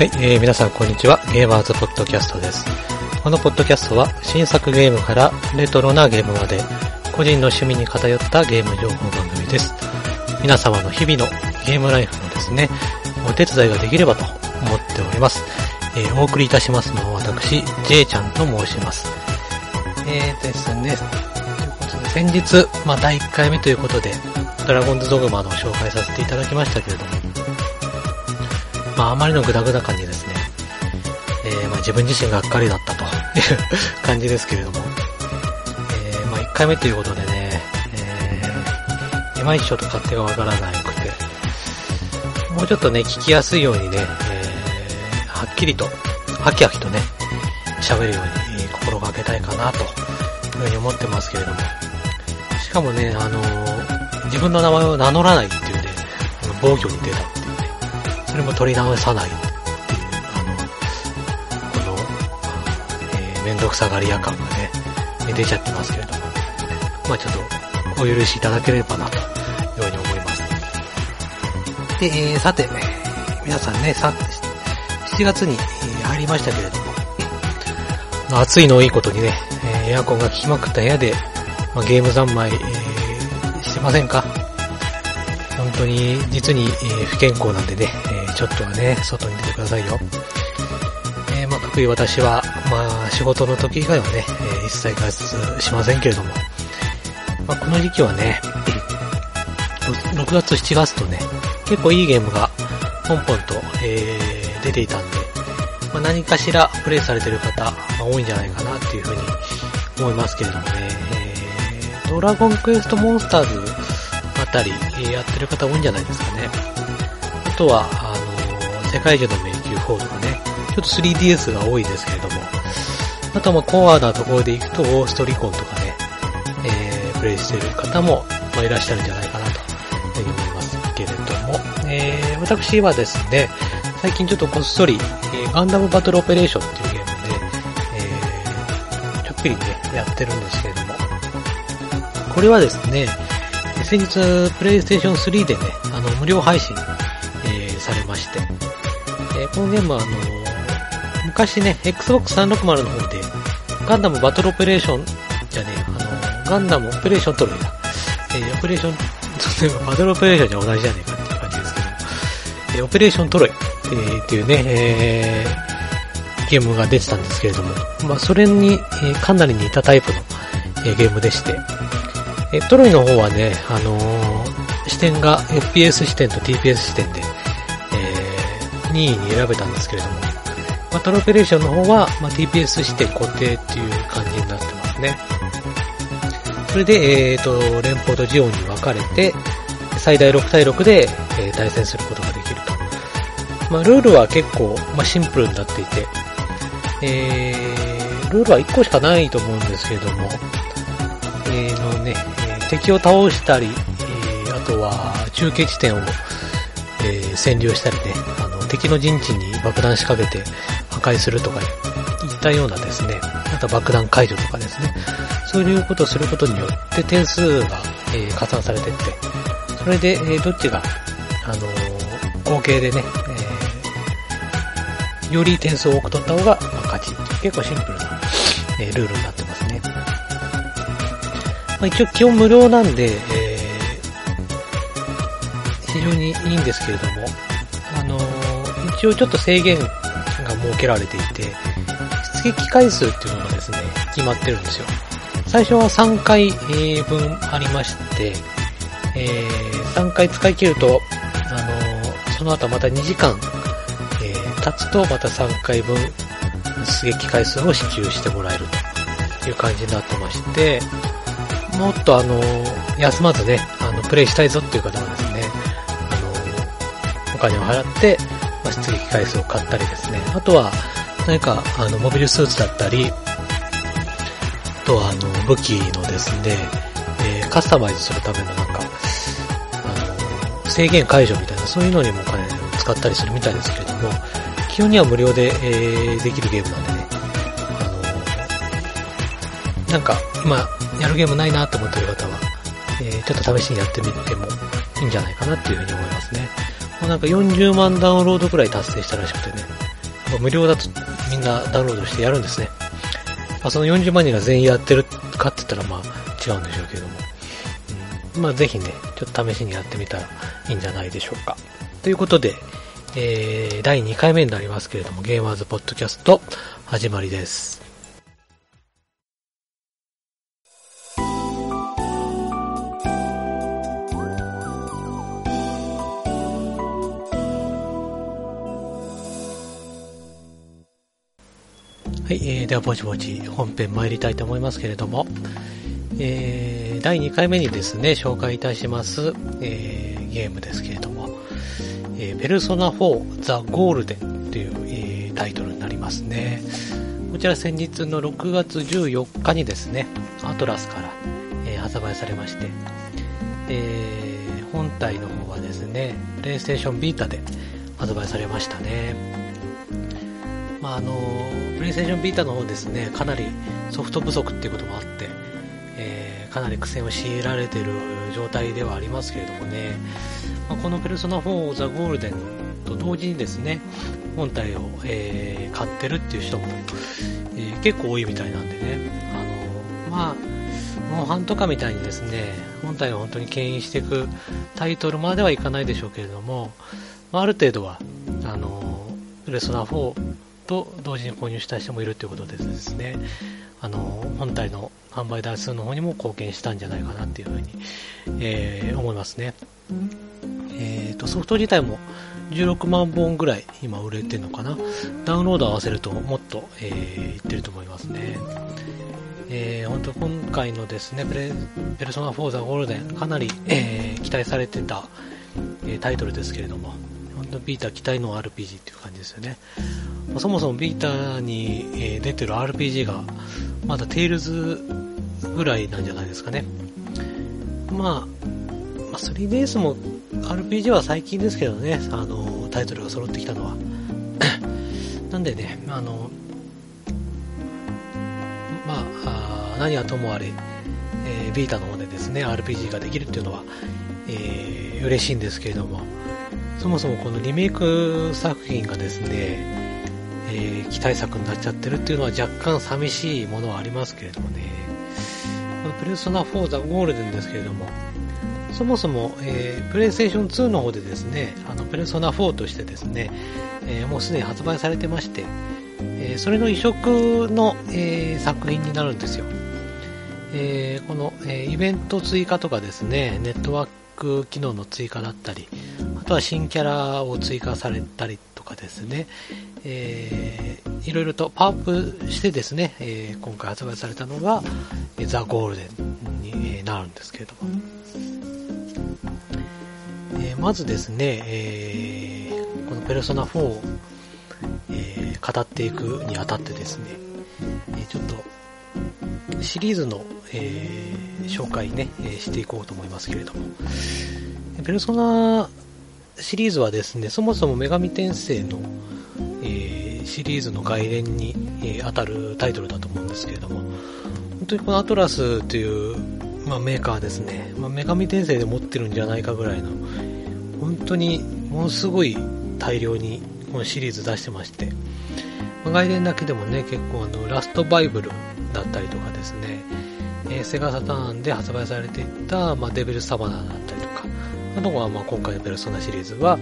はい、えー、皆さんこんにちは。ゲーマーズポッドキャストです。このポッドキャストは新作ゲームからレトロなゲームまで個人の趣味に偏ったゲーム情報番組です。皆様の日々のゲームライフのですね、お手伝いができればと思っております。えー、お送りいたしますのは私、J ちゃんと申します。えーですね、ということで先日、まあ第1回目ということで、ドラゴンズドグマの紹介させていただきましたけれども、まああまりのグダグダ感にですね、えー、まあ自分自身がっかりだったと。い う感じですけれども、えー、まあ1回目ということでね、えー、いまいちちょっと勝手がわからなくて、もうちょっとね、聞きやすいようにね、え、はっきりと、はきはきとね、喋るように心がけたいかなというふうに思ってますけれども、しかもね、あの、自分の名前を名乗らないっていうね、防御に出た。っていうね、それも取り直さないっていう、あの、この、えー、めんどくさがり屋感がね、出ちゃってますけれども、まあちょっと、お許しいただければな、というふうに思います。で、えー、さて、皆さんね、さ、7月に入りましたけれども、暑いのをいいことにね、エアコンが効きまくった部屋で、まあ、ゲーム三昧、えー、してませんか？本当に、実に、えー、不健康なんでね、えー、ちょっとはね、外に出てくださいよ。えー、まあ、各位私は、まあ、仕事の時以外はね、えー、一切外出しませんけれども、まあ、この時期はね、6月7月とね、結構いいゲームが、ポンポンと、えー、出ていたんで、まあ、何かしらプレイされてる方、まあ、多いんじゃないかなっていうふうに思いますけれどもね、えー、ドラゴンクエストモンスターズあたり、え、やってる方多いんじゃないですかね。あとは、世界中の迷宮4とかね、ちょっと 3DS が多いですけれども、あとはまコアなところで行くと、オーストリコンとかね、えー、プレイしてる方も、ま、いらっしゃるんじゃないかなと思いますけれども、えー、私はですね、最近ちょっとこっそり、えー、ガンダムバトルオペレーションっていうゲームで、えー、ちょっぴりね、やってるんですけれども、これはですね、先日、プレイステーション3でね、あの、無料配信、え、このゲームはあの昔ね、Xbox 360の方で、ガンダムバトルオペレーションじゃねえ、あの、ガンダムオペレーショントロイだ。えー、オペレーション、例えばバトルオペレーションじゃ同じじゃねえかっていう感じですけど、えー、オペレーショントロイ、えー、っていうね、えー、ゲームが出てたんですけれども、まあ、それに、えー、かなり似たタイプの、えー、ゲームでして、えー、トロイの方はね、あのー、視点が FPS 視点と TPS 視点で、任意に選べたんですけれども、バトルオペレーションの方は、まあ、TPS 視点固定っていう感じになってますね。それで、えっ、ー、と、連邦とジオンに分かれて、最大6対6で、えー、対戦することができると。まあ、ルールは結構、まあ、シンプルになっていて、えー、ルールは1個しかないと思うんですけれども、えー、のね、敵を倒したり、えー、あとは中継地点を、えー、占領したりね、敵の陣地に爆弾仕掛けて破壊するとか、ねいったようなですね、あと爆弾解除とかですね、そういうことをすることによって点数が、えー、加算されていって、それで、えー、どっちが、あのー、合計でね、えー、より点数を多く取った方が、まあ、勝ち結構シンプルな、えー、ルールになってますね。まあ、一応基本無料なんで、えー、非常にいいんですけれども、一応ちょっと制限が設けられていて、出撃回数っていうのがですね、決まってるんですよ。最初は3回分ありまして、えー、3回使い切ると、あのー、その後また2時間、えー、経つとまた3回分出撃回数を支給してもらえるという感じになってまして、もっとあのー、休まずね、あの、プレイしたいぞっていう方はですね、あのー、お金を払って、まあ、出撃回数を買ったりですね、あとは、何か、あの、モビルスーツだったり、あとは、あの、武器のですね、えー、カスタマイズするためのなんか、あの、制限解除みたいな、そういうのにもお金を使ったりするみたいですけれども、基本には無料で、えー、できるゲームなんでね、あの、なんか、今、やるゲームないなと思ってる方は、えー、ちょっと試しにやってみてもいいんじゃないかなっていうふうに思いますね。もうなんか40万ダウンロードくらい達成したらしくてね、無料だとみんなダウンロードしてやるんですね。まあ、その40万人が全員やってるかって言ったらまあ違うんでしょうけども。うん、まあぜひね、ちょっと試しにやってみたらいいんじゃないでしょうか。ということで、えー、第2回目になりますけれども、ゲーマーズポッドキャスト始まりです。はい、えー、ではぼちぼち本編参りたいと思いますけれども、えー、第2回目にですね、紹介いたします、えー、ゲームですけれども、えー、ペルソナ4ザ・ゴールデンという、えー、タイトルになりますね。こちら先日の6月14日にですね、アトラスから、えー、発売されまして、えー、本体の方はですね、プレイステーションビータで発売されましたね。まあ、あのプレイステーションビータの方ですねかなりソフト不足っていうこともあって、えー、かなり苦戦を強いられている状態ではありますけれどもね、まあ、このペルソナ4ザ・ゴールデンと同時にですね本体を、えー、買ってるっていう人も、えー、結構多いみたいなんでね。あのまあモンハンとかみたいにですね本体を本当に牽引していくタイトルまではいかないでしょうけれども、まあ、ある程度はあのペルソナ4と同時に購入した人もいるということでですね、あの、本体の販売台数の方にも貢献したんじゃないかなっていうふうに、えー、思いますね。えーと、ソフト自体も16万本ぐらい今売れてるのかな。ダウンロード合わせるともっと、えー、いってると思いますね。えー、本当今回のですね、ペルソナ4ザゴールデン、かなり、えー、期待されてた、えー、タイトルですけれども、ビータ期待の RPG っていう感じですよね。まあ、そもそもビータに、え、出てる RPG がまだテイルズぐらいなんじゃないですかね。まあ、まあ、3DS も RPG は最近ですけどね、あの、タイトルが揃ってきたのは。なんでね、あの、まあ、あ何はともあれ、えー、ビータの方でですね、RPG ができるっていうのは、えー、嬉しいんですけれども、そもそもこのリメイク作品がですね、えー、期待作になっちゃってるっていうのは若干寂しいものはありますけれどもね。このペルソナ4ザ・ゴールデンですけれども、そもそも、えー、プレイステーション2の方でですね、あの、ペルソナ4としてですね、えー、もうすでに発売されてまして、えー、それの移植の、え、作品になるんですよ。え、この、え、イベント追加とかですね、ネットワーク機能の追加だったり、とは新キャラを追加されたりとかですね、えー、いろいろとパワーアップしてですね、えー、今回発売されたのが、ザ・ゴールデンになるんですけれども、え、まずですね、えー、このペルソナ4を、え、語っていくにあたってですね、えちょっとシリーズの、え紹介ね、えしていこうと思いますけれども、ペルソナシリーズはですね、そもそも女神転生の、えー、シリーズの外伝に、えー、当たるタイトルだと思うんですけれども、本当にこのアトラスという、まあ、メーカーですね、まあ、女神転生で持ってるんじゃないかぐらいの、本当にものすごい大量にこのシリーズ出してまして、まあ、外伝だけでもね、結構あの、ラストバイブルだったりとかですね、えー、セガサターンで発売されていた、まあ、デビルサバナだったりとか、あとはまあ今回のペルソナシリーズは、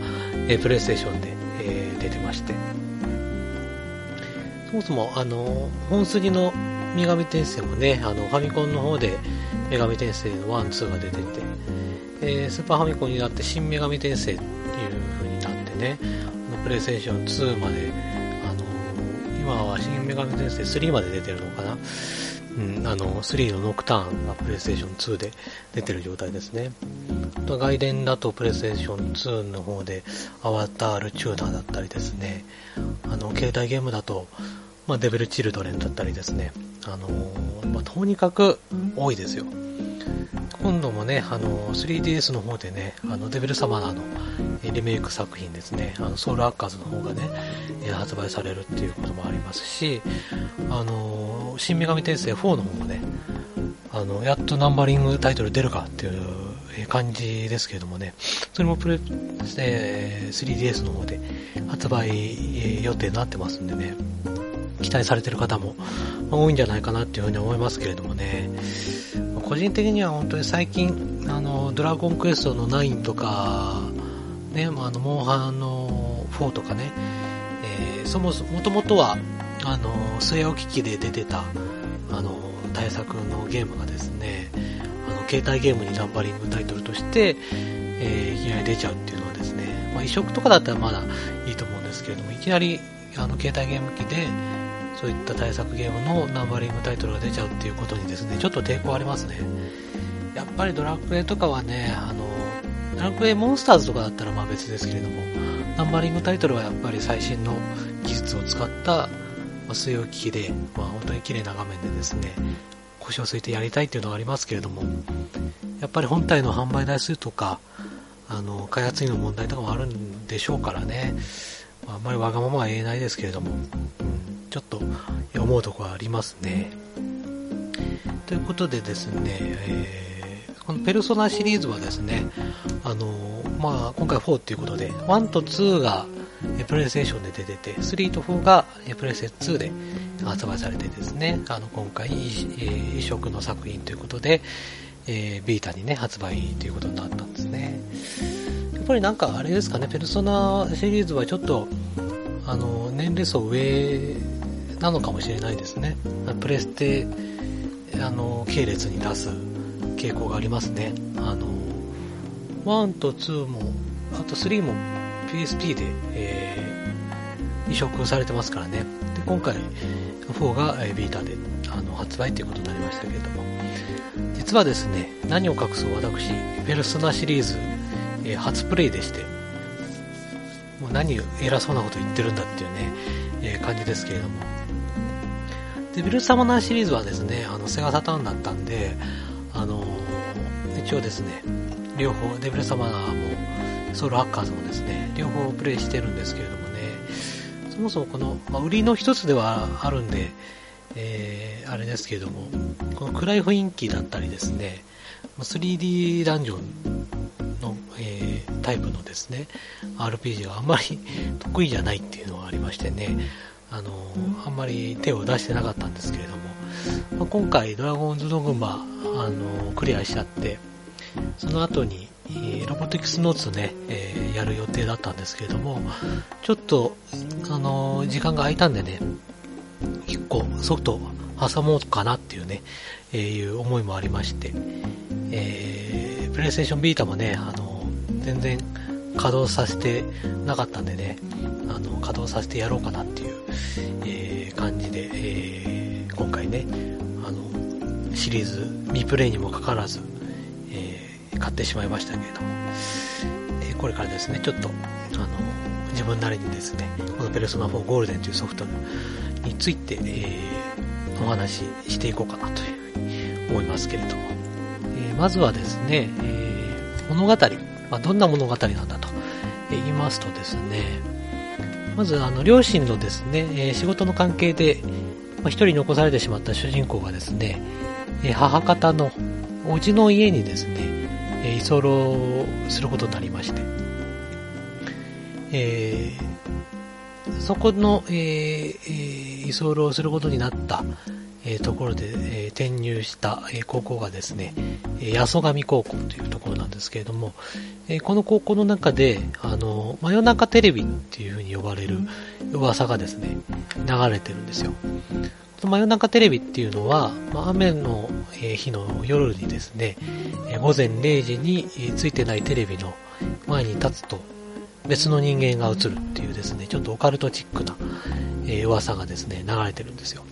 えー、プレイステーションで、えー、出てまして、そもそも、あの、本筋の女神転生もね、あの、ファミコンの方で女神転生の1、2が出てて、えー、スーパーファミコンになって新女神転生っていう風になってね、あのプレイステーション2まで、あの、今は新女神転生3まで出てるのかな。うん、あの、3のノクターンがプレイステーション2で出てる状態ですね。外伝だとプレイステーション2の方でアワタールチューダーだったりですね、あの、携帯ゲームだと、まあ、デベルチルドレンだったりですね、あのまあ、とにかく多いですよ。今度もね、あの、3DS の方でね、あの、デベルサマナーのリメイク作品ですね、あの、ソウルアッカーズの方がね、発売されるっていうこともありますし、あの、新女神転生4の方もね、あの、やっとナンバリングタイトル出るかっていう、感じですけれどもね、それもプレ、えー、3DS の方で発売予定になってますんでね、期待されてる方も多いんじゃないかなっていうふうに思いますけれどもね、個人的には本当に最近、あの、ドラゴンクエストの9とか、ね、あの、モンハンの4とかね、えー、そもそも、もともとは、あの、据え置き機で出てた、あの、対策のゲームがですね、あの、携帯ゲームにナンバリングタイトルとして、えー、いきなり出ちゃうっていうのはですね、まあ、移植とかだったらまだいいと思うんですけれども、いきなり、あの、携帯ゲーム機で、そういった対策ゲームのナンバリングタイトルが出ちゃうっていうことにですね、ちょっと抵抗ありますね。やっぱりドラクエとかはね、あの、ドラクエモンスターズとかだったらまあ別ですけれども、ナンバリングタイトルはやっぱり最新の技術を使った、ま、水曜機器で、まあ本当に綺麗な画面でですね、腰を据えてやりたいっていうのがありますけれども、やっぱり本体の販売台数とか、あの、開発費の問題とかもあるんでしょうからね、まあ、あんまりわがままは言えないですけれども、ちょっと思うところありますね。ということでですね、えー、このペルソナシリーズはですね、あのまあ、今回4っていうことで、1と2がプレイステーションで出てて、3と4がプレイステ2で発売されてですね、あの今回移植の作品ということで、えー、ビータにね、発売ということになったんですね。やっぱりなんかあれですかね、ペルソナシリーズはちょっと、あの、年齢層上なのかもしれないですね。プレステ、あの、系列に出す傾向がありますね。あの、1と2も、あと3も PSP で、えー、移植されてますからね。で、今回、4が、え、ビータで、あの、発売ということになりましたけれども、実はですね、何を隠そう私、ペルソナシリーズ、えー、初プレイでして、もう何偉そうなこと言ってるんだっていうね、えー、感じですけれども、で、ビルサマナーシリーズはですね、あの、セガサターンだったんで、あの一応ですね、両方、デビルサマナーも、ソウルハッカーズもですね、両方プレイしてるんですけれどもね、そもそもこの、まあ、売りの一つではあるんで、えー、あれですけれども、この暗い雰囲気だったりですね、3D ダンジョンの、えー、タイプのですね、RPG はあんまり得意じゃないっていうのがありましてね、あの、あんまり手を出してなかったんですけれども、まあ、今回ドラゴンズドグマ、あの、クリアしちゃって、その後に、えロボティクスノーツね、えー、やる予定だったんですけれども、ちょっと、あの、時間が空いたんでね、一個ソフト挟もうかなっていうね、えー、いう思いもありまして、えー、プレイステーションビータもね、あの、全然稼働させてなかったんでね、あの、稼働させてやろうかなっていう、えー、感じで、えー、今回ね、あの、シリーズ未プレイにもかかわらず、えー、買ってしまいましたけれども、えこれからですね、ちょっと、あの、自分なりにですね、このペルソナ4ゴールデンというソフトについて、えお話ししていこうかなというふうに思いますけれども、えまずはですね、え物語、まあ、どんな物語なんだと言いますとですね、まずあの両親のですね、え仕事の関係で、ま一人残されてしまった主人公がですね、え母方の叔父の家にですね、え居候することになりまして、えー、そこの、えー、居候することになった、えところで、え転入した、え高校がですね、え八十神高校というところなんですけれども、えこの高校の中で、あの、真夜中テレビっていう風に呼ばれる噂がですね、流れてるんですよ。真夜中テレビっていうのは、ま雨の日の夜にですね、午前0時についてないテレビの前に立つと別の人間が映るっていうですね、ちょっとオカルトチックな、え噂がですね、流れてるんですよ。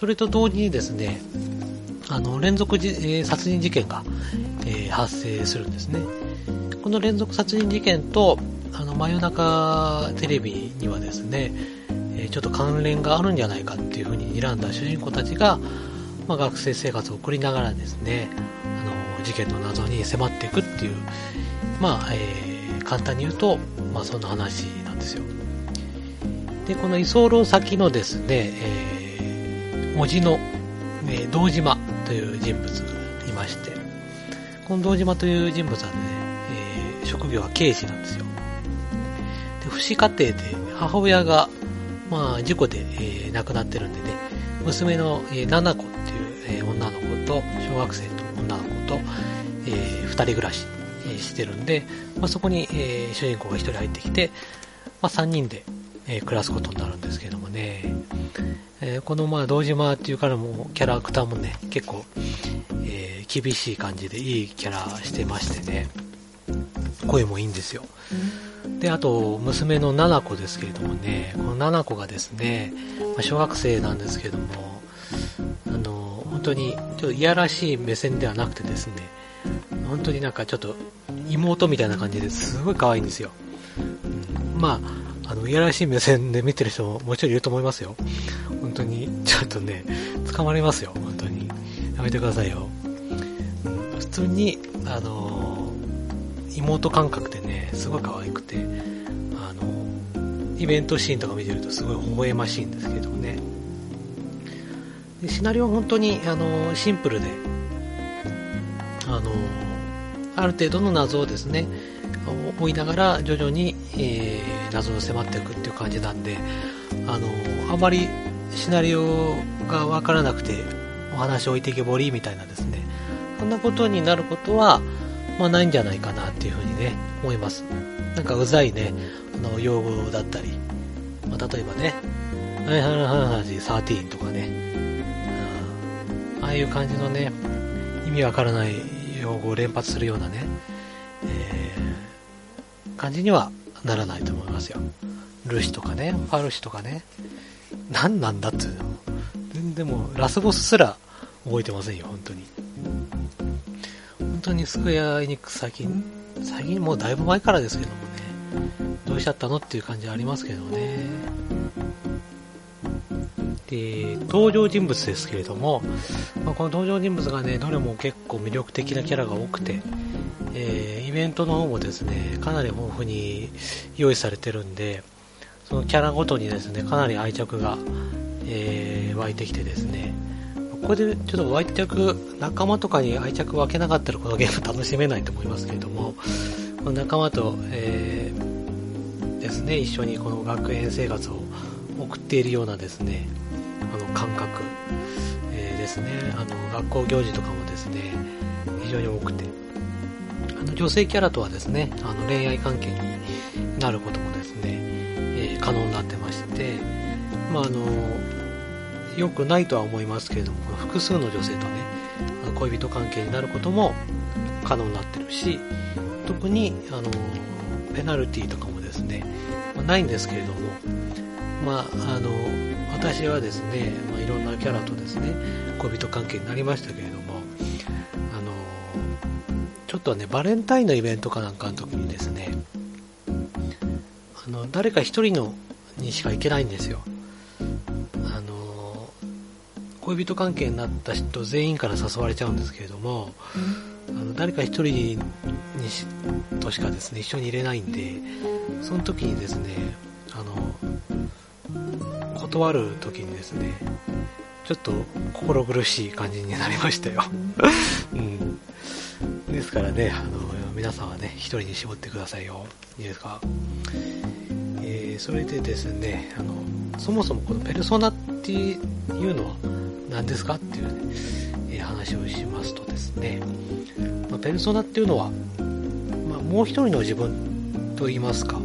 それと同時にですね、あの、連続じ、えー、殺人事件が、え、発生するんですね。この連続殺人事件と、あの、真夜中テレビにはですね、え、ちょっと関連があるんじゃないかっていうふうに睨んだ主人公たちが、まあ、学生生活を送りながらですね、あの、事件の謎に迫っていくっていう、まあ、えー、簡単に言うと、まあ、そんな話なんですよ。で、この居候先のですね、えー文字の、えー、道島という人物がいまして、この堂島という人物はね、えー、職業は刑事なんですよ。で、不死家庭で母親が、まあ、事故で、えー、亡くなってるんでね、娘の、えー、七子っていう、えー、女の子と、小学生の女の子と、えー、二人暮らし、えー、してるんで、まあ、そこに、えー、主人公が一人入ってきて、まあ、三人で、えー、暮らすことになるんですけどもね、えー、このまあ堂島っていうからもキャラクターもね、結構、えー、厳しい感じでいいキャラしてましてね、声もいいんですよ。で、あと、娘の七子ですけれどもね、この七子がですね、まあ、小学生なんですけども、あの、本当に、ちょっといやらしい目線ではなくてですね、本当になんかちょっと妹みたいな感じですごい可愛いんですよ。うん、まあ、あの、いやらしい目線で見てる人ももちろんいると思いますよ。本当に、ちょっとね、捕まりますよ、本当に。やめてくださいよ。普通に、あの妹感覚でね、すごい可愛くて、あのイベントシーンとか見てるとすごい微笑ましいんですけどね。でシナリオは本当に、あのシンプルで、あのある程度の謎をですね、追いながら徐々に、えー、謎を迫っていくっていう感じなんで、あのあまりシナリオがわからなくてお話置いてけぼりみたいなですね、そんなことになることは、まあないんじゃないかなっていうふうにね、思います。なんかうざいね、あの、用語だったり、まあ例えばね、はいはいはいはい13とかね、ああいう感じのね、意味わからない用語を連発するようなね、感じにはならないと思いますよ。ルシとかね、ファルシとかね、何なんだっていうの。全然もう、ラスボスすら覚えてませんよ、本当に。本当にスクエアエニックス最近、最近もうだいぶ前からですけどもね、どうしちゃったのっていう感じはありますけどね。で、登場人物ですけれども、まあ、この登場人物がね、どれも結構魅力的なキャラが多くて、えー、イベントの方もですね、かなり豊富に用意されてるんで、そのキャラごとにですね、かなり愛着が、えー、湧いてきてですね、ここでちょっと愛着、仲間とかに愛着分けなかったらこのゲーム楽しめないと思いますけれども、仲間と、えー、ですね、一緒にこの学園生活を送っているようなですね、あの感覚、えー、ですね、あの学校行事とかもですね、非常に多くて、あの女性キャラとはですね、あの恋愛関係になることもですね、えー、可能になってまして、まあ、あの、良くないとは思いますけれども、複数の女性とね、恋人関係になることも可能になってるし、特に、あの、ペナルティとかもですね、まあ、ないんですけれども、まあ、あの、私はですね、まあ、いろんなキャラとですね、恋人関係になりましたけれども、ちょっとね、バレンタインのイベントかなんかの時にですね、あの、誰か一人のにしか行けないんですよ。あの、恋人関係になった人全員から誘われちゃうんですけれども、あの誰か一人にしとしかですね、一緒に入れないんで、その時にですね、あの、断る時にですね、ちょっと心苦しい感じになりましたよ。うん。ですからね、あの、皆さんはね、一人に絞ってくださいよ。いいですか？えー、それでですね、あの、そもそもこのペルソナっていうのは何ですかっていうね、えー、話をしますとですね、まあ、ペルソナっていうのは、まあ、もう一人の自分と言いますか、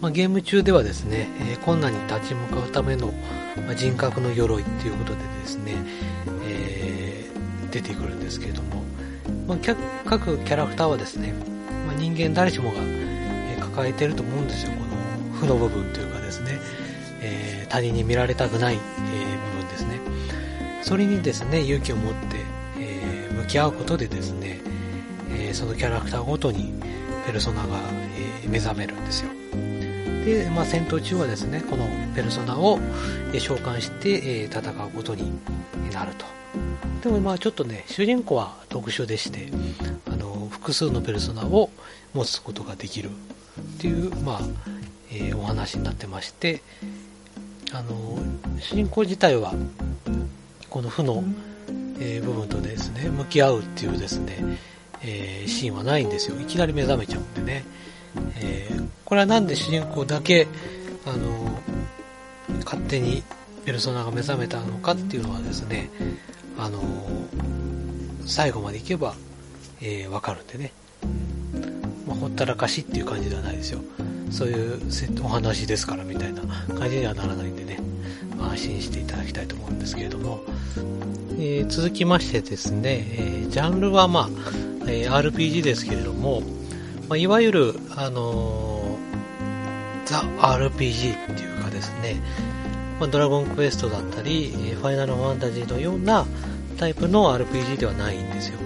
まあ、ゲーム中ではですね、えー、困難に立ち向かうための、ま人格の鎧っていうことでですね、えー、出てくるんですけれども、まあ、各キャラクターはですね、まあ、人間誰しもが、え、抱えてると思うんですよ、この負の部分というかですね、えー、他人に見られたくない、え部分ですね。それにですね、勇気を持って、え向き合うことでですね、えそのキャラクターごとにペルソナが、え目覚めるんですよ。で、まあ、戦闘中はですね、このペルソナを、え召喚して、え戦うことになると。でもまあちょっとね、主人公は特殊でして、あの、複数のペルソナを持つことができるっていう、まあ、えー、お話になってまして、あの、主人公自体は、この負の、えー、部分とですね、向き合うっていうですね、えー、シーンはないんですよ。いきなり目覚めちゃうんでね。えー、これはなんで主人公だけ、あの、勝手にペルソナが目覚めたのかっていうのはですね、あの、最後までいけば、えー、わかるんでね。まあ、ほったらかしっていう感じではないですよ。そういうお話ですからみたいな感じにはならないんでね、まあ、安心していただきたいと思うんですけれども、えー、続きましてですね、えー、ジャンルはまあ、え、RPG ですけれども、まあ、いわゆる、あのザ・ RPG っていうかですね、まあ、ドラゴンクエストだったり、ファイナルファンタジーのようなタイプの RPG ではないんですよ。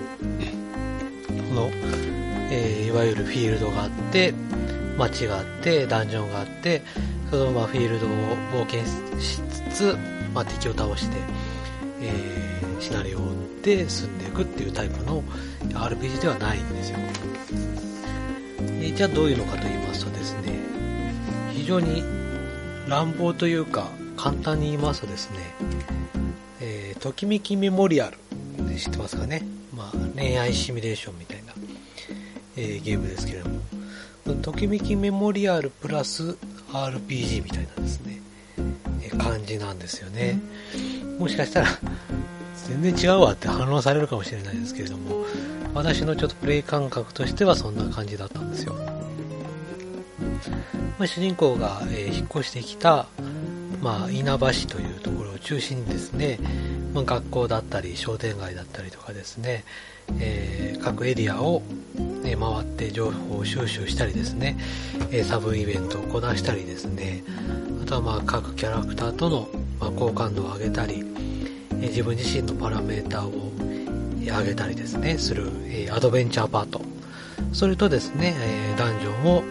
この、えー、いわゆるフィールドがあって、街があって、ダンジョンがあって、そのままフィールドを冒険しつつ、まあ、敵を倒して、えー、シナリオで進んでいくっていうタイプの RPG ではないんですよ。えー、じゃあどういうのかと言いますとですね、非常に乱暴というか、簡単に言いますとですね、えー、ときめきメモリアルって知ってますかね？まあ、恋愛シミュレーションみたいな、えー、ゲームですけれども、ときめきメモリアルプラス RPG みたいなですね、えー、感じなんですよね。もしかしたら、全然違うわって反論されるかもしれないですけれども、私のちょっとプレイ感覚としてはそんな感じだったんですよ。まあ、主人公が、えー、引っ越してきた、まあ、稲葉市というところを中心にですね、まあ、学校だったり商店街だったりとかですね、えー、各エリアを、ね、回って情報を収集したりですね、えサブイベントをこなしたりですね、あとはまあ各キャラクターとの、ま好感度を上げたり、え自分自身のパラメーターを上げたりですね、する、えアドベンチャーパート。それとですね、えダンジョンを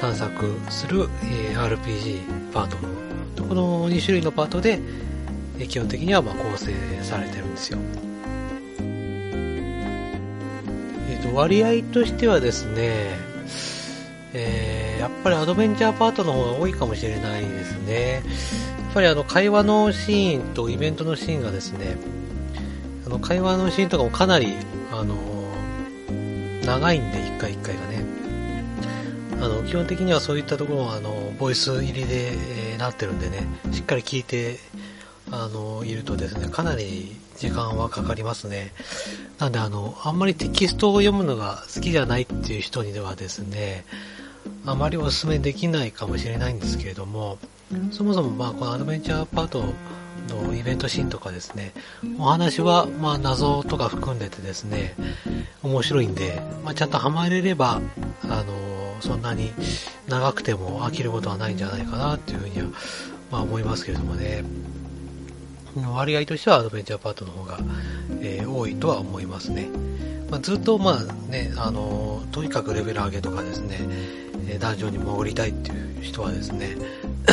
探索する、え RPG パートこの2種類のパートで、基本的にはま構成されてるんですよ。え、ー、と、割合としてはですね、えー、やっぱりアドベンチャーパートの方が多いかもしれないですね。やっぱりあの会話のシーンとイベントのシーンがですね、あの会話のシーンとかもかなり、あの長いんで、あの、基本的にはそういったところは、あの、ボイス入りで、えー、なってるんでね、しっかり聞いて、あの、いるとですね、かなり時間はかかりますね。なんで、あの、あんまりテキストを読むのが好きじゃないっていう人にではですね、あまりお勧めできないかもしれないんですけれども、そもそもまあこのアドベンチャーパートのイベントシーンとかですね、お話はまあ謎とか含んでてですね、面白いんで、まあ、ちゃんとハマれれば、あのそんなに長くても飽きることはないんじゃないかなっていうふうには、まあ、思いますけれどもね。割合としてはアドベンチャーパートの方が、えー、多いとは思いますね。まあ、ずっとまあね、あのとにかくレベル上げとかですね、えダンジョンに潜りたいっていう人はですね、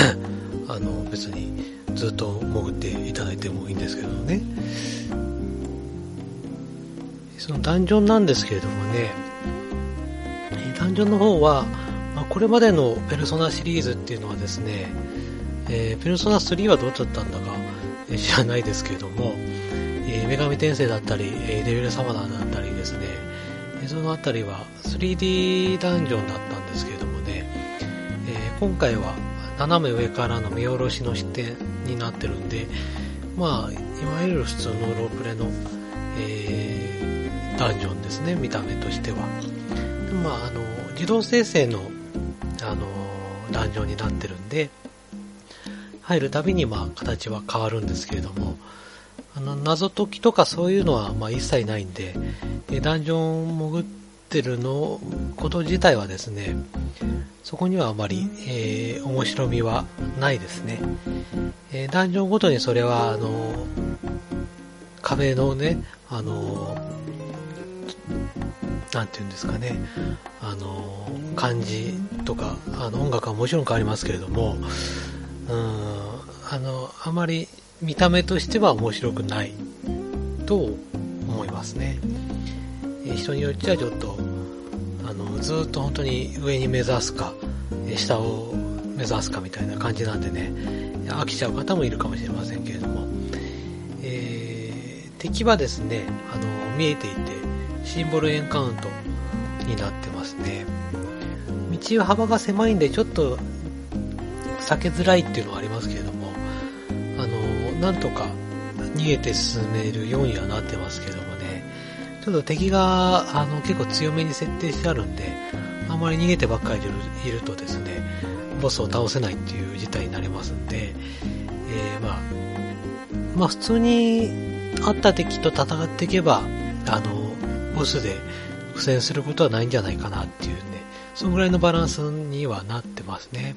あの別にずっと潜っていただいてもいいんですけどね。そのダンジョンなんですけれどもね、ジョンの方は、まあ、これまでのペルソナシリーズっていうのはですね、えー、ペルソナ3はどうだったんだか、えー、知らないですけれども、えー、女神転生だったり、えデビルサマナーだったりですね、そのあたりは 3D ダンジョンだったんですけれどもね、え今回は斜め上からの見下ろしの視点になってるんで、まあ、いわゆる普通のロープレの、えー、ダンジョンですね、見た目としては。まあ、あの、自動生成の、あの、ダンジョンになってるんで、入るたびに、まあ、形は変わるんですけれども、あの、謎解きとかそういうのは、まあ、一切ないんで、ダンジョン潜ってるの、こと自体はですね、そこにはあまり、えー、面白みはないですね。えー、ダンジョンごとにそれは、あの、壁のね、あの、なんていうんですかね、あの、感じとか、あの、音楽はもちろん変わりますけれども、うん、あの、あまり見た目としては面白くないと思いますね。人によっちゃちょっと、あの、ずっと本当に上に目指すか、下を目指すかみたいな感じなんでね、飽きちゃう方もいるかもしれませんけれども、えー、敵はですね、あの、見えていて、シンボルエンカウントになってますね。道幅が狭いんで、ちょっと、避けづらいっていうのはありますけれども、あの、なんとか逃げて進めるようにはなってますけどもね、ちょっと敵が、あの、結構強めに設定してあるんで、あんまり逃げてばっかりいるとですね、ボスを倒せないっていう事態になりますんで、えー、まあ、まあ普通にあった敵と戦っていけば、あの、ボスで苦戦することはないんじゃないかなっていうね、そのぐらいのバランスにはなってますね。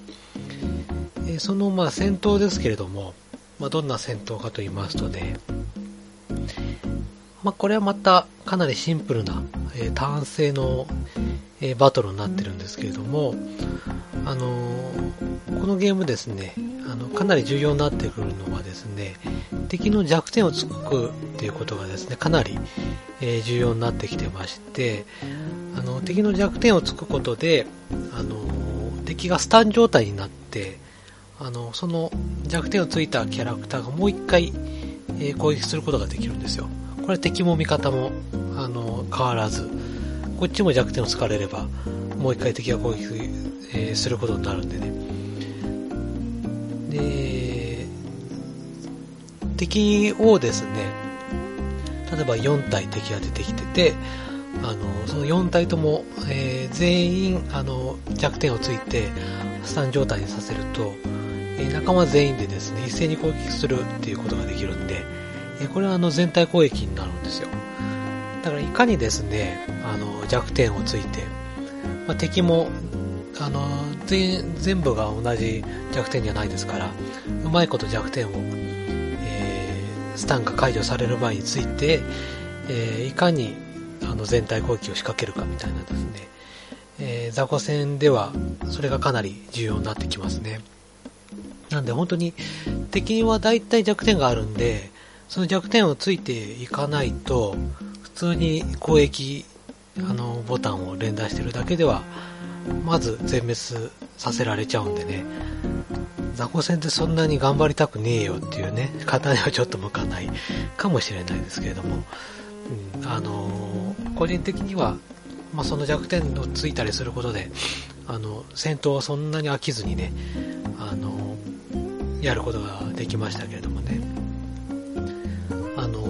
えー、そのまあ戦闘ですけれども、まあどんな戦闘かと言いますとね、まあこれはまたかなりシンプルな、えー、単性の、えー、バトルになってるんですけれども、あのー、このゲームですね、あの、かなり重要になってくるのはですね、敵の弱点をつくっていうことがですね、かなり、え、重要になってきてまして、あの、敵の弱点をつくことで、あの、敵がスタン状態になって、あの、その弱点をついたキャラクターがもう一回、え、攻撃することができるんですよ。これ敵も味方も、あの、変わらず、こっちも弱点を突かれれば、もう一回敵が攻撃、え、することになるんでね。で、敵をですね、例えば4体敵が出てきてて、あの、その4体とも、えー、全員、あの、弱点をついて、スタン状態にさせると、えー、仲間全員でですね、一斉に攻撃するっていうことができるんで、えー、これはあの、全体攻撃になるんですよ。だからいかにですね、あの、弱点をついて、まあ、敵も、あの、全部が同じ弱点じゃないですから、うまいこと弱点を、スタンが解除される前について、えー、いかにあの全体攻撃を仕掛けるかみたいなですね、えー、雑魚戦ではそれがかなり重要になってきますね。なんで本当に敵には大体弱点があるんで、その弱点をついていかないと、普通に攻撃、あの、ボタンを連打してるだけでは、まず全滅させられちゃうんでね、雑魚戦ってそんなに頑張りたくねえよっていうね、方にはちょっと向かないかもしれないですけれども、うん、あのー、個人的には、まあ、その弱点をついたりすることで、あの、戦闘はそんなに飽きずにね、あのー、やることができましたけれどもね。あの、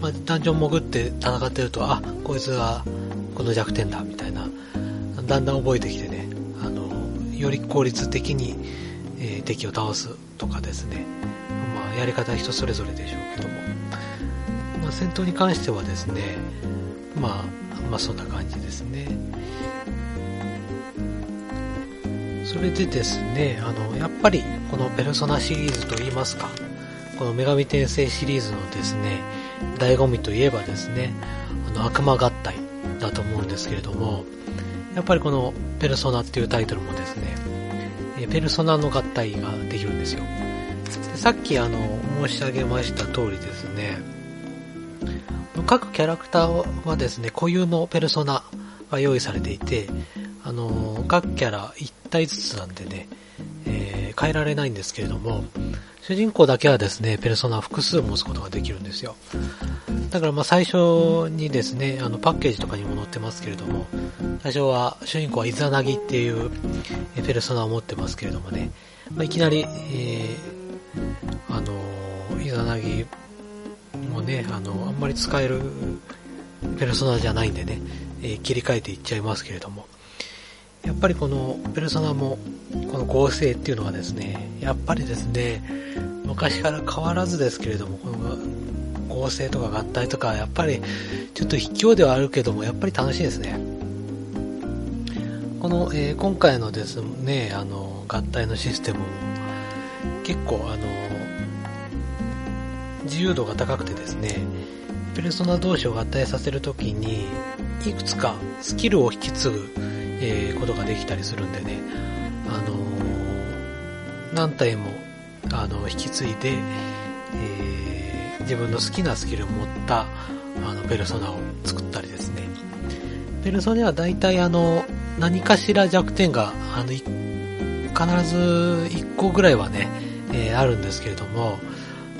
まあ、ダンジョン潜って戦ってると、あ、こいつはこの弱点だ、みたいな、だんだん覚えてきてね、あの、より効率的に、えー、敵を倒すとかですね、まあ、やり方は人それぞれでしょうけども、まあ、戦闘に関してはですね、まあ、まあそんな感じですね。それでですね、あの、やっぱりこのペルソナシリーズといいますか、この女神転生シリーズのですね、醍醐味といえばですね、あの、悪魔合体だと思うんですけれども、やっぱりこのペルソナっていうタイトルもですね、えペルソナの合体ができるんですよ。でさっきあの、申し上げました通りですね、各キャラクターはですね、固有のペルソナが用意されていて、あの、各キャラ1体ずつなんでね、えー、変えられないんですけれども、主人公だけはですね、ペルソナ複数持つことができるんですよ。だからまあ最初にですね、あのパッケージとかにも載ってますけれども、最初は主人公はイザナギっていうペルソナを持ってますけれどもね、まあ、いきなり、えー、あの、イザナギもね、あの、あんまり使えるペルソナじゃないんでね、えー、切り替えていっちゃいますけれども、やっぱりこのペルソナも、この合成っていうのはですね、やっぱりですね、昔から変わらずですけれども、この合成とか合体とか、やっぱりちょっと卑怯ではあるけども、やっぱり楽しいですね。この、えー、今回のですね、あの、合体のシステムも、結構あの、自由度が高くてですね、ペルソナ同士を合体させるときに、いくつかスキルを引き継ぐ、えー、ことができたりするんでね、あのー、何体も、あの、引き継いで、えー、自分の好きなスキルを持った、あの、ペルソナを作ったりですね。ペルソナは大体あの、何かしら弱点が、あの、必ず1個ぐらいはね、えー、あるんですけれども、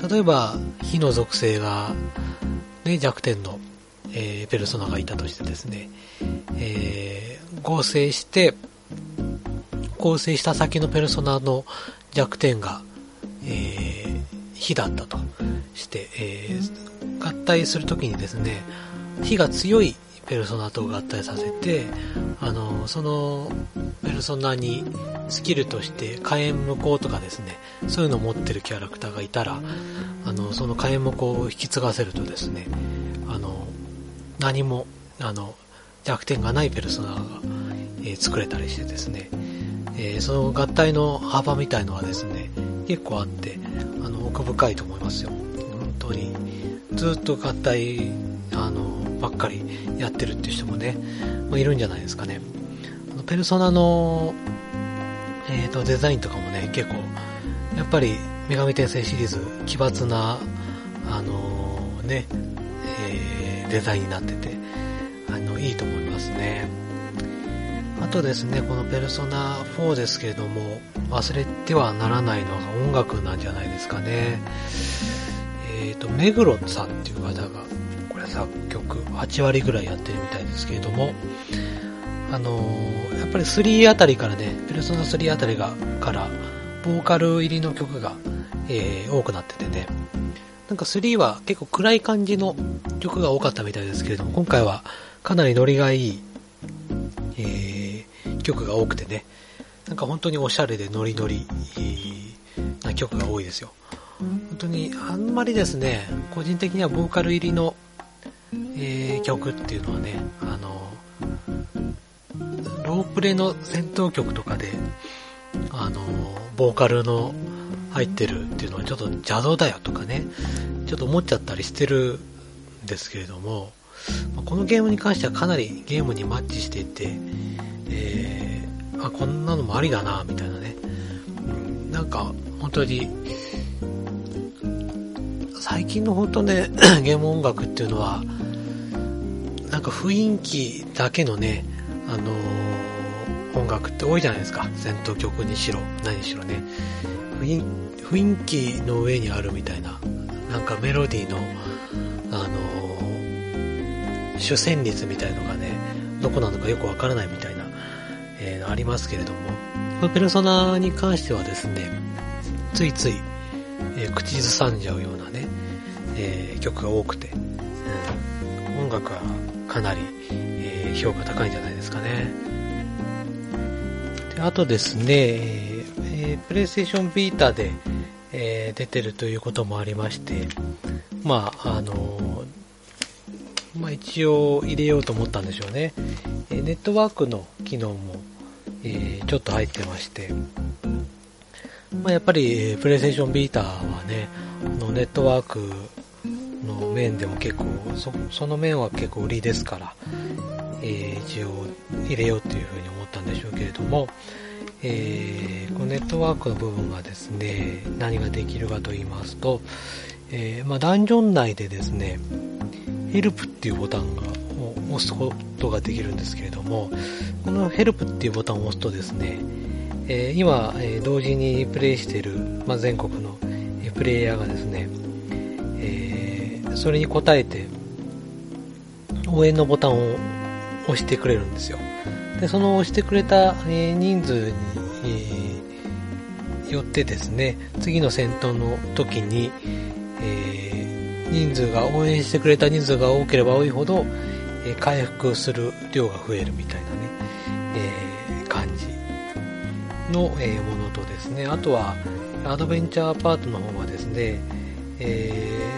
例えば、火の属性が、ね、弱点の、えー、ペルソナがいたとしてですね、えー、合成して、構成した先のペルソナの弱点が、えー、火だったとして、えー、合体するときにですね、火が強いペルソナと合体させて、あの、そのペルソナにスキルとして火炎無効とかですね、そういうのを持ってるキャラクターがいたら、あの、その火炎無効を引き継がせるとですね、あの、何も、あの、弱点がないペルソナが、えー、作れたりしてですね、えー、その合体の幅みたいのはですね、結構あって、あの、奥深いと思いますよ。本当に。ずっと合体、あの、ばっかりやってるっていう人もね、まあ、いるんじゃないですかね。あのペルソナの、え、ー、と、デザインとかもね、結構、やっぱり、女神転生シリーズ、奇抜な、あのー、ね、えー、デザインになってて、あの、いいと思いますね。あとですね、このペルソナ4ですけれども、忘れてはならないのが音楽なんじゃないですかね。えっ、ー、と、目黒さんっていう方が、作曲8割ぐらいやってるみたいですけれども、あのー、やっぱり3あたりからね、ペルソナ3あたりが、から、ボーカル入りの曲が、えー、多くなっててね、なんか3は結構暗い感じの曲が多かったみたいですけれども、今回はかなりノリがいい、えー曲が多くてね、なんか本当におしゃれでノリノリな曲が多いですよ。本当にあんまりですね、個人的にはボーカル入りの、えー、曲っていうのはね、あの、ロープレの戦闘曲とかで、あの、ボーカルの入ってるっていうのはちょっと邪道だよとかね、ちょっと思っちゃったりしてるんですけれども、このゲームに関してはかなりゲームにマッチしていて、えー、あ、こんなのもありだな、みたいなね。なんか、本当に、最近の本当ね、ゲーム音楽っていうのは、なんか雰囲気だけのね、あのー、音楽って多いじゃないですか。戦闘曲にしろ、何しろね。雰囲気の上にあるみたいな、なんかメロディーの、あのー、主旋律みたいのがね、どこなのかよくわからないみたいなえー、ありますけれども、このペルソナに関してはですね、ついつい、え、口ずさんじゃうようなね、えー、曲が多くて、うん、音楽はかなり、え評価高いんじゃないですかね。であとですね、えプレイステーションビータで、え出てるということもありまして、まあ、あのまあ、一応入れようと思ったんでしょうね。えネットワークの機能も、え、ちょっと入ってまして、まあ、やっぱり、プレイステーションビーターはね、のネットワークの面でも結構そ、その面は結構売りですから、えー、一応入れようというふうに思ったんでしょうけれども、えー、このネットワークの部分がですね、何ができるかと言いますと、えー、まあ、ダンジョン内でですね、ヘルプっていうボタンがを押すことができるんですけれども、このヘルプっていうボタンを押すとですね、えー、今、え、同時にプレイしている、まあ、全国の、プレイヤーがですね、それに応えて、応援のボタンを押してくれるんですよ。で、その押してくれた、え人数に、えよってですね、次の戦闘の時に、え人数が、応援してくれた人数が多ければ多いほど、え回復する量が増えるみたいなね、えー、感じの、えものとですね、あとは、アドベンチャーパートの方はですね、えー、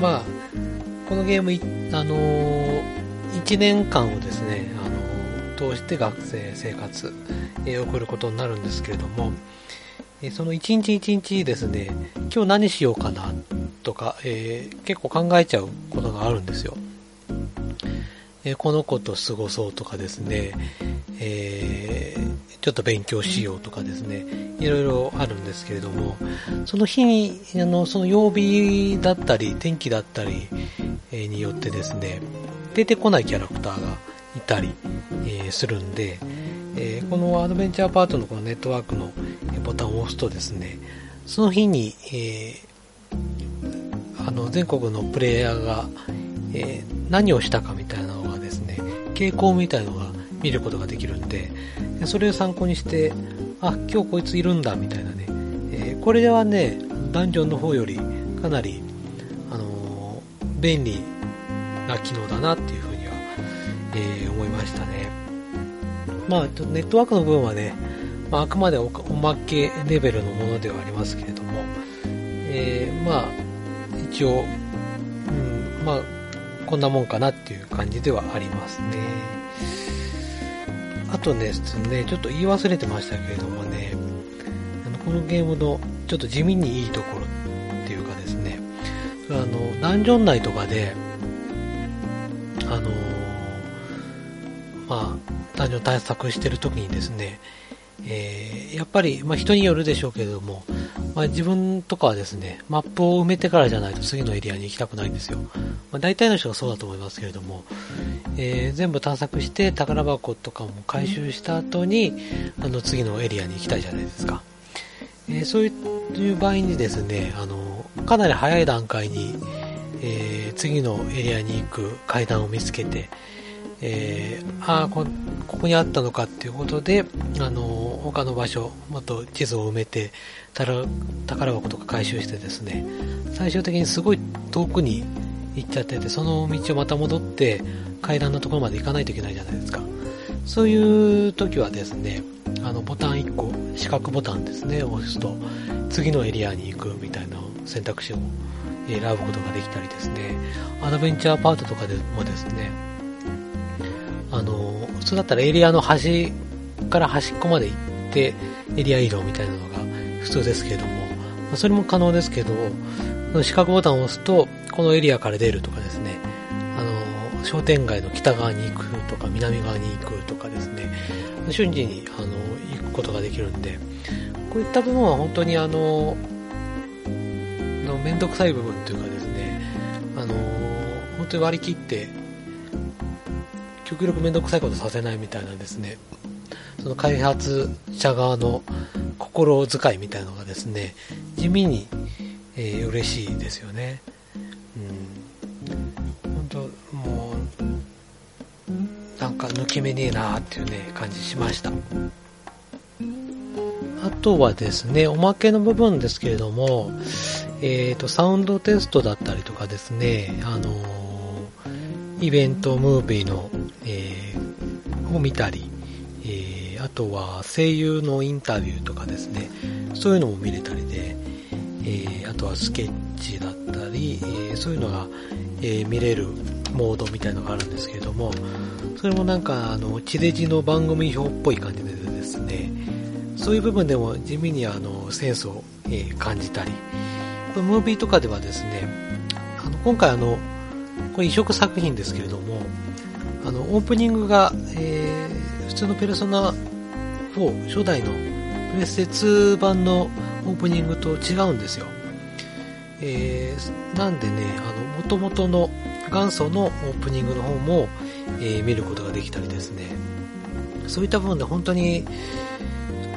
まあ、このゲーム、あのー、1年間をですね、あのー、通して学生生活、えー、送ることになるんですけれども、えその一日一日ですね、今日何しようかなとか、え結構考えちゃうことがあるんですよ。えこの子と過ごそうとかですね、え、ちょっと勉強しようとかですね、いろいろあるんですけれども、その日に、あの、その曜日だったり、天気だったり、によってですね、出てこないキャラクターがいたり、え、するんで、えこのアドベンチャーパートのこのネットワークのボタンを押すとですね、その日に、えあの、全国のプレイヤーが、え、何をしたかみたいなのがですね、傾向みたいのが見ることができるんで、それを参考にして、あ、今日こいついるんだみたいなね、えー、これはね、ダンジョンの方よりかなり、あのー、便利な機能だなっていうふうには、えー、思いましたね。まあ、ネットワークの部分はね、まあ、あくまでおまけレベルのものではありますけれども、えー、まあ、一応、うん、まあ、こんなもんかなっていう感じではありますね。あとですね、ちょっと言い忘れてましたけれどもね、あのこのゲームのちょっと地味にいいところっていうかですね、あの、ダンジョン内とかで、あのまあ、ダンジョン対策してる時にですね、えー、やっぱり、まあ、人によるでしょうけれども、まあ、自分とかはですね、マップを埋めてからじゃないと次のエリアに行きたくないんですよ。まあ、大体の人がそうだと思いますけれども、えー、全部探索して宝箱とかも回収した後に、あの次のエリアに行きたいじゃないですか。えー、そういう場合にですね、あの、かなり早い段階に、え、次のエリアに行く階段を見つけて、えー、ああこ、こにあったのかっていうことで、あの、他の場所、もっと地図を埋めて、宝箱とか回収してですね、最終的にすごい遠くに行っちゃってて、その道をまた戻って階段のところまで行かないといけないじゃないですか。そういう時はですね、あのボタン1個、四角ボタンですね、押すと、次のエリアに行くみたいな選択肢を選ぶことができたりですね、アドベンチャーパートとかでもですね、あの、普通だったらエリアの端から端っこまで行ってエリア移動みたいなのが普通ですけれども、まそれも可能ですけど、四角ボタンを押すと、このエリアから出るとかですね、あの、商店街の北側に行くとか、南側に行くとかですね、瞬時に、あの、行くことができるんで、こういった部分は本当にあの、のめんどくさい部分というかですね、あの、本当に割り切って極力めんどくさいことさせないみたいなですね、その開発者側の心遣いみたいなのがですね、地味に、えー、嬉しいですよね。うん。本当もう、なんか抜け目ねえなーっていうね、感じしました。あとはですね、おまけの部分ですけれども、えっ、ー、と、サウンドテストだったりとかですね、あのー、イベント、ムービーの、を見たり、えー、あとは声優のインタビューとかですね、そういうのも見れたりで、えー、あとはスケッチだったり、えそういうのが、え見れるモードみたいのがあるんですけれども、それもなんか、あの、地デジの番組表っぽい感じでですね、そういう部分でも地味にあの、センスを、え感じたり、ムービーとかではですね、あの、今回あの、これ移植作品ですけれども、あの、オープニングが、えー、通のペルソナ4、初代のプレステ2版のオープニングと違うんですよ。えー、なんでね、あの、元々の元祖のオープニングの方も、えー、見ることができたりですね。そういった部分で本当に、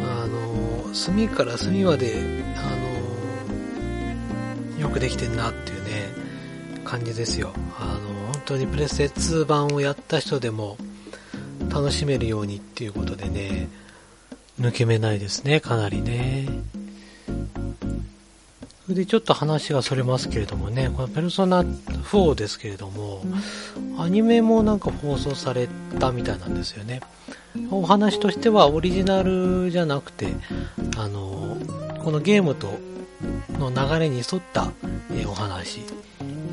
あの、隅から隅まで、あの、よくできてんなっていうね、感じですよ。あの、本当にプレステ2版をやった人でも楽しめるようにっていうことでね、抜け目ないですね、かなりね。それでちょっと話がそれますけれどもね、このペルソナ4ですけれども、アニメもなんか放送されたみたいなんですよね。お話としてはオリジナルじゃなくて、あの、このゲームとの流れに沿った、えお話、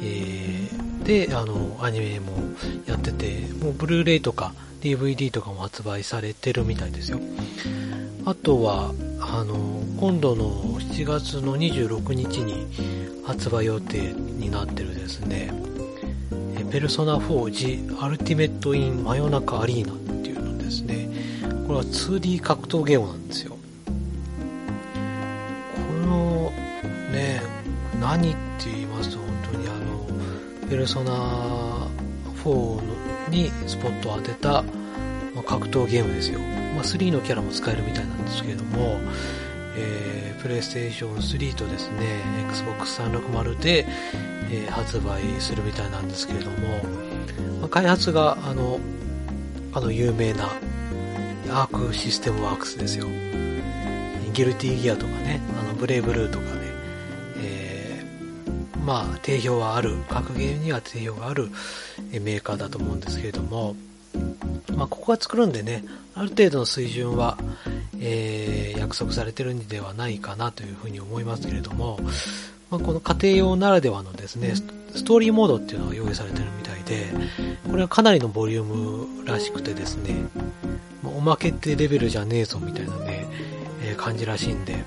えーで、あの、アニメもやってて、もうブルーレイとか DVD とかも発売されてるみたいですよ。あとは、あの、今度の7月の26日に発売予定になってるですね、ペルソナ 4G アルティメットイン真夜中アリーナっていうのですね、これは 2D 格闘ゲームなんですよ。この、ね、何って言いますと、ペルソナ4にスポットを当てた、ま格闘ゲームですよ。まあ、3のキャラも使えるみたいなんですけれども、えー、プレイステーション3とですね、Xbox 360で、えー、発売するみたいなんですけれども、まあ、開発が、あの、あの有名なアークシステムワークスですよ。ギルティギアとかね、あのブレイブルーとか、まあ、定評はある、格ゲーには定評があるメーカーだと思うんですけれども、まあ、ここが作るんでね、ある程度の水準は、えー、約束されてるんではないかなというふうに思いますけれども、まあ、この家庭用ならではのですね、ストーリーモードっていうのが用意されてるみたいで、これはかなりのボリュームらしくてですね、おまけってレベルじゃねえぞみたいなね、えー、感じらしいんで、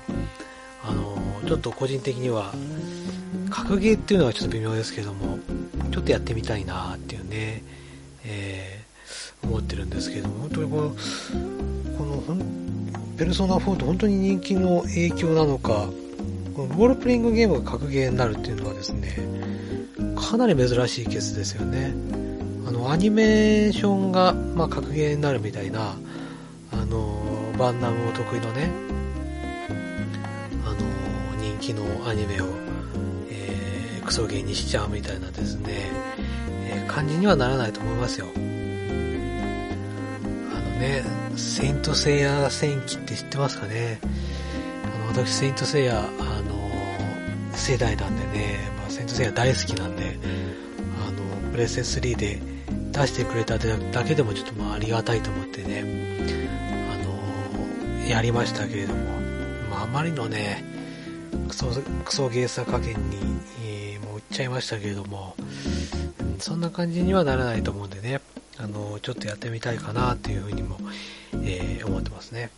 あのー、ちょっと個人的には、格ゲーっていうのはちょっと微妙ですけども、ちょっとやってみたいなっていうね、えー、思ってるんですけども、本当にこの、この、ペルソナ4って本当に人気の影響なのか、このロールプレイングゲームが格ゲーになるっていうのはですね、かなり珍しいケースですよね。あの、アニメーションが、まあ、格ゲーになるみたいな、あの、バンナムお得意のね、あの、人気のアニメを、クソゲーにしちゃうみたいなですね、えー、感じにはならないと思いますよ。あのね、セイントセイヤ戦記って知ってますかね？あの、私、セイントセイヤ、あの、世代なんでね、まあ、セイントセイヤ大好きなんで、あの、プレステ3で出してくれただけでもちょっとまあありがたいと思ってね、あのやりましたけれども、まあ、あまりのね、クソ、クソゲーサ加減に、ちゃいましたけれども、そんな感じにはならないと思うんでね、あの、ちょっとやってみたいかなっていうふうにも、えー、思ってますね。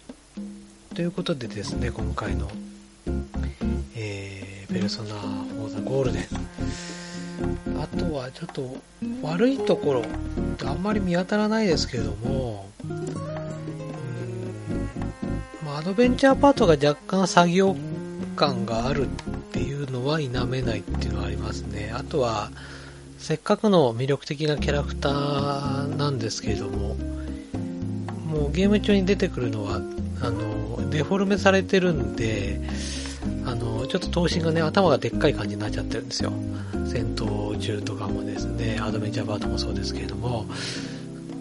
ということでですね、今回の、えー、ペルソナ4ザゴールデン。あとはちょっと悪いところ、あんまり見当たらないですけれども、うんアドベンチャーパートが若干作業感があるっていうのは否めないっていうのはありますね。あとは、せっかくの魅力的なキャラクターなんですけれども、もうゲーム中に出てくるのは、あの、デフォルメされてるんで、あの、ちょっと頭身がね、頭がでっかい感じになっちゃってるんですよ。戦闘中とかもですね、アドベンチャーパートもそうですけれども、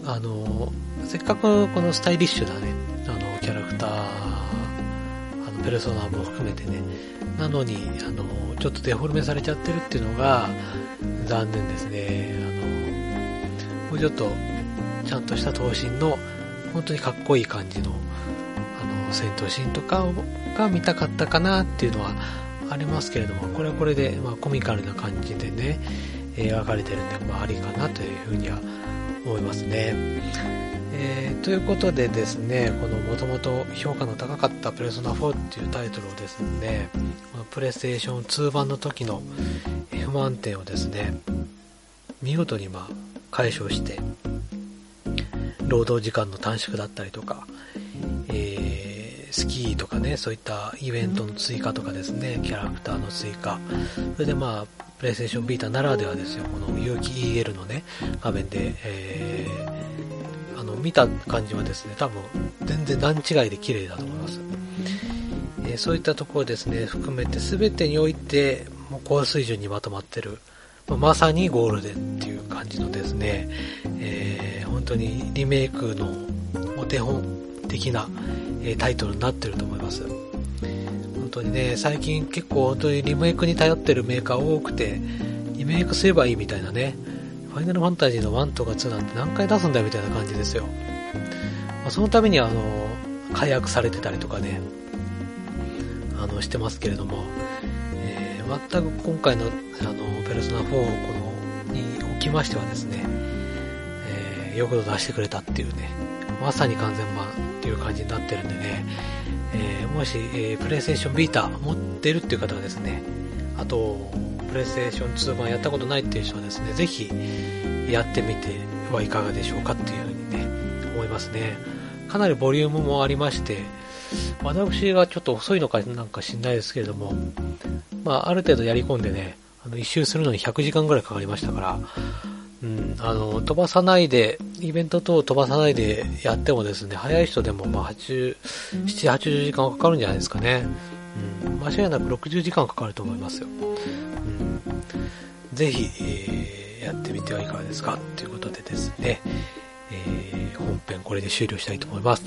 あの、せっかくこのスタイリッシュなね、あの、キャラクター、ペルソナも含めてね、なのに、あの、ちょっとデフォルメされちゃってるっていうのが、残念ですね。あの、もうちょっと、ちゃんとした頭身の、本当にかっこいい感じの、あの、戦闘シーンとかが見たかったかなっていうのはありますけれども、これはこれで、まあ、コミカルな感じでね、描かれてるんで、まあ、ありかなというふうには思いますね。えー、ということでですね、このもともと評価の高かったプレソナ4っていうタイトルをですね、このプレイステーション2版の時の不満点をですね、見事にまあ解消して、労働時間の短縮だったりとか、えー、スキーとかね、そういったイベントの追加とかですね、キャラクターの追加、それでまあ、プレイステーションビータならではですよ、この有機 EL のね、画面で、えー見た感じはですね、多分全然段違いで綺麗だと思います。えー、そういったところですね、含めて全てにおいて、もう高水準にまとまってる、まあ、まさにゴールデンっていう感じのですね、えー、本当にリメイクのお手本的な、え、タイトルになってると思います。本当にね、最近結構本当にリメイクに頼ってるメーカー多くて、リメイクすればいいみたいなね、ファイナルファンタジーの1とか2なんて何回出すんだよみたいな感じですよ。まあ、そのためにあの、解約されてたりとかね、あの、してますけれども、えー、全く今回の、あの、ペルソナ4この、におきましてはですね、えー、よく出してくれたっていうね、まさに完全版っていう感じになってるんでね、えー、もし、えー、プレイステーションビータ持ってるっていう方はですね、あと、プレイステーション2版やったことないっていう人はですね、ぜひやってみてはいかがでしょうかっていうふうにね、思いますね。かなりボリュームもありまして、私がちょっと遅いのかなんか知んないですけれども、まあ、ある程度やり込んでね、あの、一周するのに100時間ぐらいかかりましたから、うん、あの、飛ばさないで、イベント等を飛ばさないでやってもですね、早い人でもまあ80、7、80時間はかかるんじゃないですかね。うん、間違いなく60時間かかると思いますよ。ぜひ、えー、やってみてはいかがですかということでですね、えー、本編これで終了したいと思います。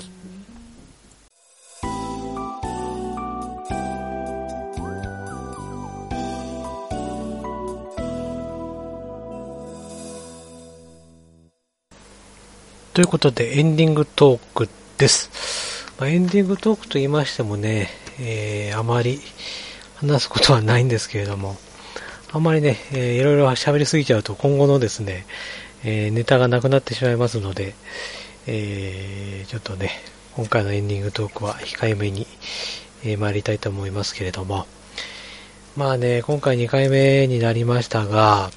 ということで、エンディングトークです。まあ、エンディングトークと言いましてもね、えー、あまり話すことはないんですけれども、あんまりね、えー、いろいろ喋りすぎちゃうと今後のですね、えー、ネタがなくなってしまいますので、えー、ちょっとね、今回のエンディングトークは控えめに、えー、参りたいと思いますけれども、まあね、今回2回目になりましたが、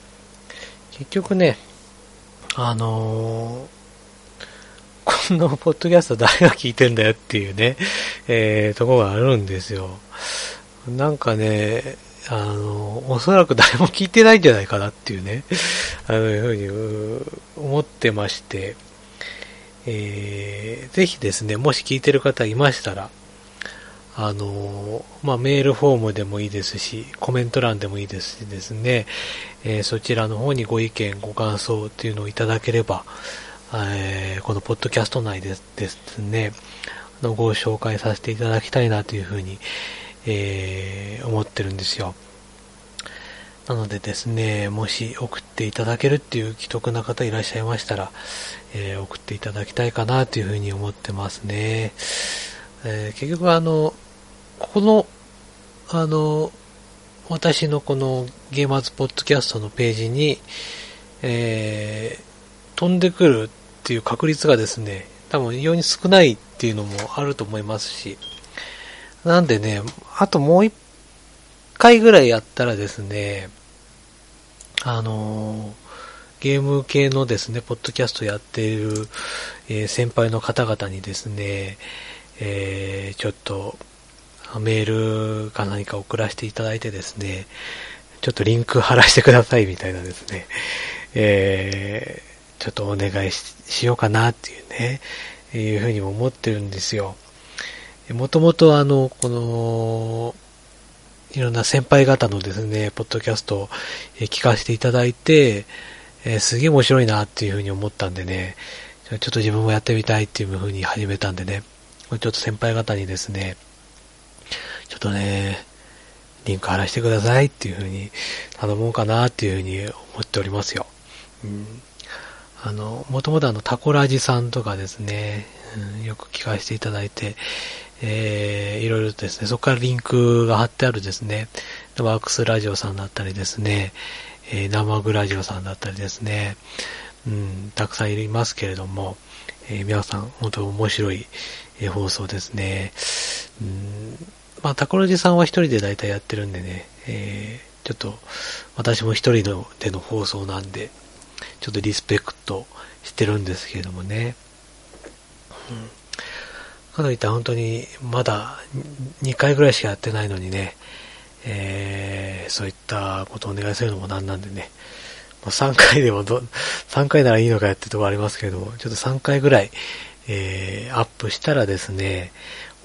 結局ね、あのーこのポッドキャスト誰が聞いてんだよっていうね、えー、とこがあるんですよ。なんかね、あの、おそらく誰も聞いてないんじゃないかなっていうね、あの、いうふうに思ってまして、えー、ぜひですね、もし聞いてる方いましたら、あの、まあ、メールフォームでもいいですし、コメント欄でもいいですしですね、えー、そちらの方にご意見、ご感想っていうのをいただければ、えー、このポッドキャスト内でですね、のご紹介させていただきたいなというふうに、えー、思ってるんですよ。なのでですね、もし送っていただけるっていう既得な方いらっしゃいましたら、えー、送っていただきたいかなというふうに思ってますね。えー、結局あの、ここの、あの、私のこのゲーマーズポッドキャストのページに、えー、飛んでくるっていう確率がですね、多分非常に少ないっていうのもあると思いますし、なんでね、あともう一回ぐらいやったらですね、あのゲーム系のですね、ポッドキャストやっている、えー、先輩の方々にですね、えー、ちょっとメールか何か送らせていただいてですね、ちょっとリンク貼らせてくださいみたいなですね、えーちょっとお願いしようかなっていうね、いうふうにも思ってるんですよ。もともとあの、この、いろんな先輩方のですね、ポッドキャストを聞かせていただいて、えー、すげえ面白いなっていうふうに思ったんでね、ちょっと自分もやってみたいっていうふうに始めたんでね、ちょっと先輩方にですね、ちょっとね、リンク貼らせてくださいっていうふうに頼もうかなっていうふうに思っておりますよ。うんあの、もともとあの、タコラジさんとかですね、うん、よく聞かせていただいて、えー、いろいろですね、そこからリンクが貼ってあるですね、ワークスラジオさんだったりですね、えー、生グラジオさんだったりですね、うん、たくさんいますけれども、えー、皆さん、本当に面白い、えー、放送ですね。うん、まあ、タコラジさんは一人で大体やってるんでね、えー、ちょっと、私も一人のでの放送なんで、ちょっとリスペクトしてるんですけれどもね。うん。かといったら本当にまだ2回ぐらいしかやってないのにね、えー、そういったことをお願いするのもなんなんでね、まあ、3回でもど、3回ならいいのかやってるとこありますけれども、ちょっと3回ぐらい、えー、アップしたらですね、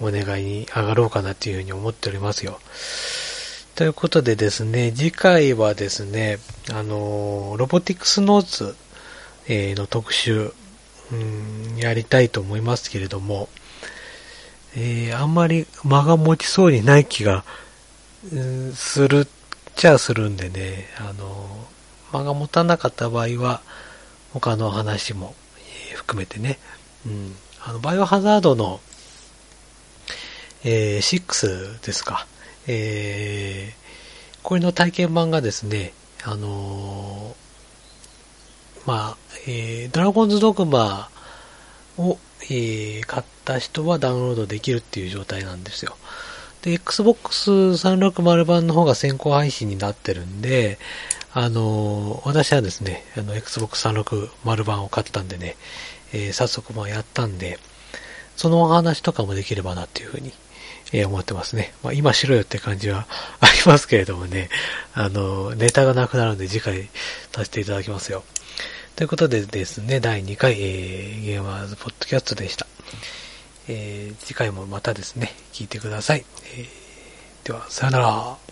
お願いに上がろうかなっていうふうに思っておりますよ。ということでですね、次回はですね、あの、ロボティクスノーツ、えー、の特集、うん、やりたいと思いますけれども、えー、あんまり間が持ちそうにない気が、うん、するっちゃするんでね、あの、間が持たなかった場合は、他の話も、えー、含めてね、うん、あの、バイオハザードの、えー、6ですか。えー、これの体験版がですね、あのー、まあ、えー、ドラゴンズドグマを、えー、買った人はダウンロードできるっていう状態なんですよ。で、Xbox 360版の方が先行配信になってるんで、あのー、私はですね、あの、Xbox 360版を買ったんでね、えー、早速まあやったんで、そのお話とかもできればなっていうふうにえー、思ってますね。まあ、今しろよって感じは ありますけれどもね、あの、ネタがなくなるんで次回させていただきますよ。ということでですね、第2回、えー、ゲーマーズポッドキャストでした。えー、次回もまたですね、聞いてください。えー、では、さよなら。